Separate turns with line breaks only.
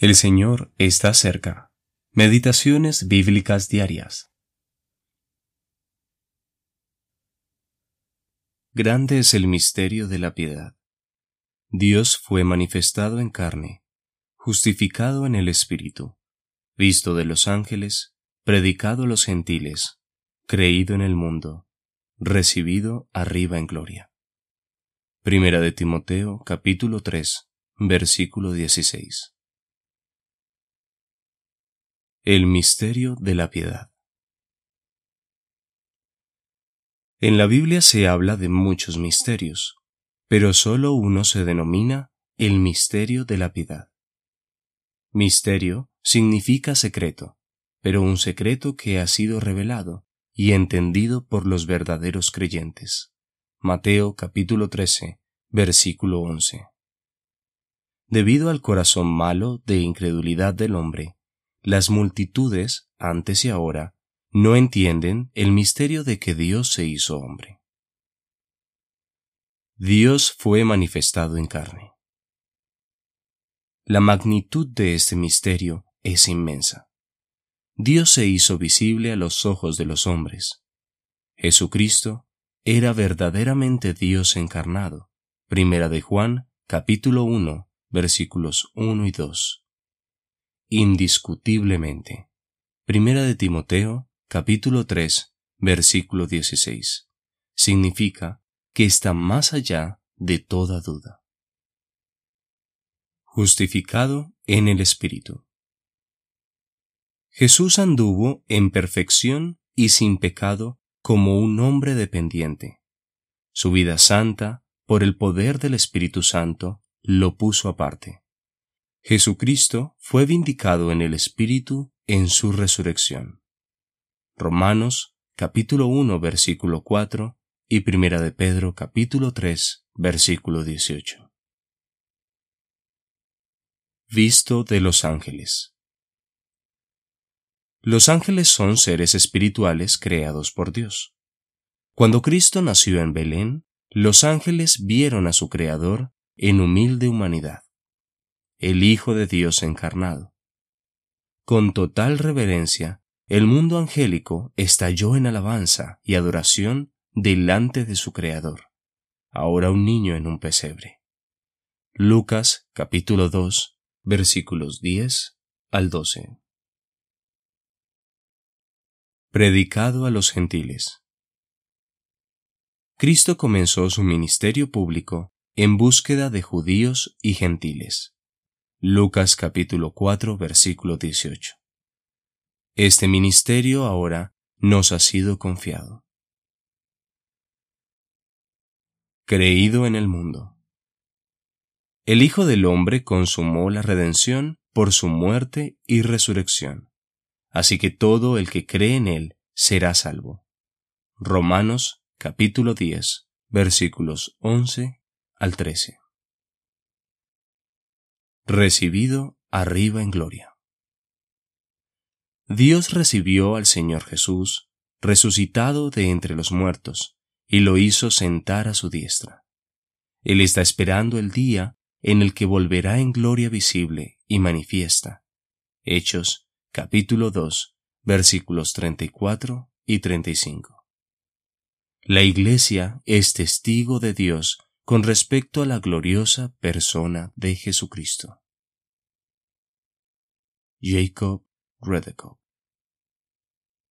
El Señor está cerca. Meditaciones bíblicas diarias. Grande es el misterio de la piedad. Dios fue manifestado en carne, justificado en el Espíritu, visto de los ángeles, predicado a los gentiles, creído en el mundo, recibido arriba en gloria. Primera de Timoteo capítulo 3, versículo 16. El misterio de la piedad. En la Biblia se habla de muchos misterios, pero solo uno se denomina el misterio de la piedad. Misterio significa secreto, pero un secreto que ha sido revelado y entendido por los verdaderos creyentes. Mateo capítulo 13, versículo 11. Debido al corazón malo de incredulidad del hombre, las multitudes, antes y ahora, no entienden el misterio de que Dios se hizo hombre. Dios fue manifestado en carne. La magnitud de este misterio es inmensa. Dios se hizo visible a los ojos de los hombres. Jesucristo era verdaderamente Dios encarnado. Primera de Juan, capítulo 1, versículos 1 y 2 indiscutiblemente. Primera de Timoteo, capítulo 3, versículo 16. Significa que está más allá de toda duda. Justificado en el Espíritu. Jesús anduvo en perfección y sin pecado como un hombre dependiente. Su vida santa, por el poder del Espíritu Santo, lo puso aparte. Jesucristo fue vindicado en el Espíritu en su resurrección. Romanos capítulo 1 versículo 4 y Primera de Pedro capítulo 3 versículo 18. Visto de los ángeles. Los ángeles son seres espirituales creados por Dios. Cuando Cristo nació en Belén, los ángeles vieron a su Creador en humilde humanidad el Hijo de Dios encarnado. Con total reverencia, el mundo angélico estalló en alabanza y adoración delante de su Creador, ahora un niño en un pesebre. Lucas capítulo 2 versículos 10 al 12. Predicado a los gentiles. Cristo comenzó su ministerio público en búsqueda de judíos y gentiles. Lucas capítulo 4 versículo 18. Este ministerio ahora nos ha sido confiado. Creído en el mundo. El Hijo del Hombre consumó la redención por su muerte y resurrección. Así que todo el que cree en él será salvo. Romanos capítulo 10 versículos 11 al 13 recibido arriba en gloria. Dios recibió al Señor Jesús, resucitado de entre los muertos, y lo hizo sentar a su diestra. Él está esperando el día en el que volverá en gloria visible y manifiesta. Hechos capítulo 2 versículos 34 y 35. La Iglesia es testigo de Dios con respecto a la gloriosa persona de Jesucristo. Jacob Redekop